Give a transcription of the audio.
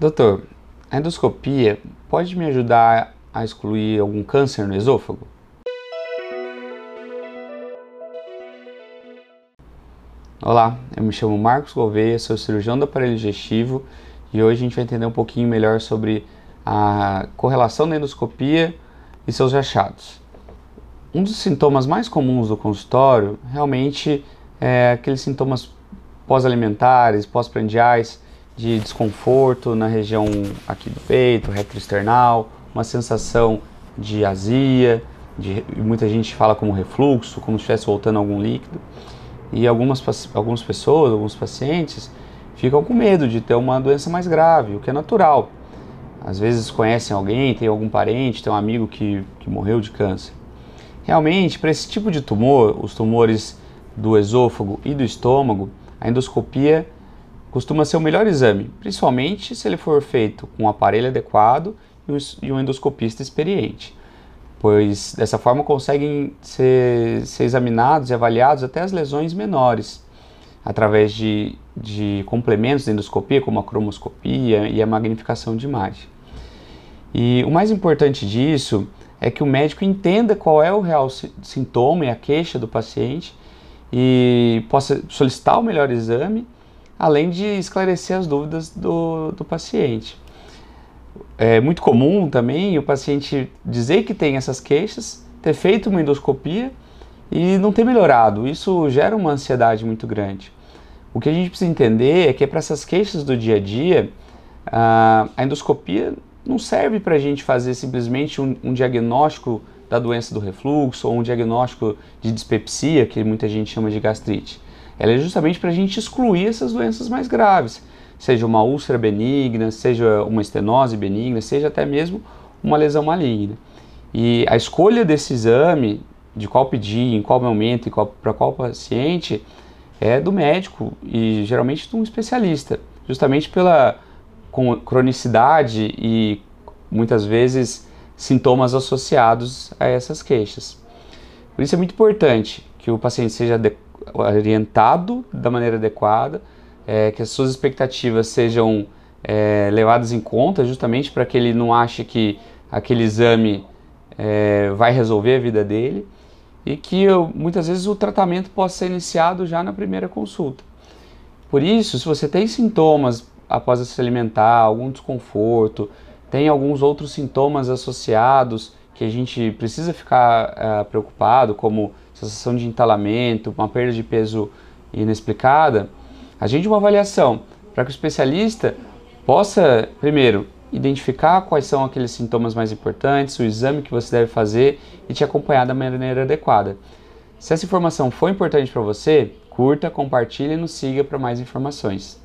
Doutor, a endoscopia pode me ajudar a excluir algum câncer no esôfago? Olá, eu me chamo Marcos Gouveia, sou cirurgião do aparelho digestivo e hoje a gente vai entender um pouquinho melhor sobre a correlação da endoscopia e seus achados. Um dos sintomas mais comuns do consultório realmente é aqueles sintomas pós-alimentares, pós-prandiais, de desconforto na região aqui do peito, retroesternal, uma sensação de azia, de, muita gente fala como refluxo, como se estivesse voltando algum líquido. E algumas, algumas pessoas, alguns pacientes, ficam com medo de ter uma doença mais grave, o que é natural. Às vezes conhecem alguém, tem algum parente, tem um amigo que, que morreu de câncer. Realmente, para esse tipo de tumor, os tumores do esôfago e do estômago, a endoscopia costuma ser o melhor exame, principalmente se ele for feito com um aparelho adequado e um endoscopista experiente, pois dessa forma conseguem ser, ser examinados e avaliados até as lesões menores, através de, de complementos da endoscopia, como a cromoscopia e a magnificação de imagem. E o mais importante disso é que o médico entenda qual é o real sintoma e a queixa do paciente e possa solicitar o melhor exame, além de esclarecer as dúvidas do, do paciente. É muito comum também o paciente dizer que tem essas queixas, ter feito uma endoscopia e não ter melhorado. Isso gera uma ansiedade muito grande. O que a gente precisa entender é que para essas queixas do dia a dia, a endoscopia não serve para a gente fazer simplesmente um, um diagnóstico da doença do refluxo ou um diagnóstico de dispepsia, que muita gente chama de gastrite. Ela é justamente para a gente excluir essas doenças mais graves, seja uma úlcera benigna, seja uma estenose benigna, seja até mesmo uma lesão maligna. E a escolha desse exame, de qual pedir, em qual momento e para qual paciente, é do médico e geralmente de um especialista, justamente pela cronicidade e muitas vezes sintomas associados a essas queixas. Por isso é muito importante que o paciente seja orientado da maneira adequada, é, que as suas expectativas sejam é, levadas em conta, justamente para que ele não ache que aquele exame é, vai resolver a vida dele e que eu, muitas vezes o tratamento possa ser iniciado já na primeira consulta. Por isso, se você tem sintomas após se alimentar, algum desconforto, tem alguns outros sintomas associados que a gente precisa ficar uh, preocupado, como sensação de entalamento, uma perda de peso inexplicada, agende uma avaliação para que o especialista possa, primeiro, identificar quais são aqueles sintomas mais importantes, o exame que você deve fazer e te acompanhar da maneira adequada. Se essa informação for importante para você, curta, compartilhe e nos siga para mais informações.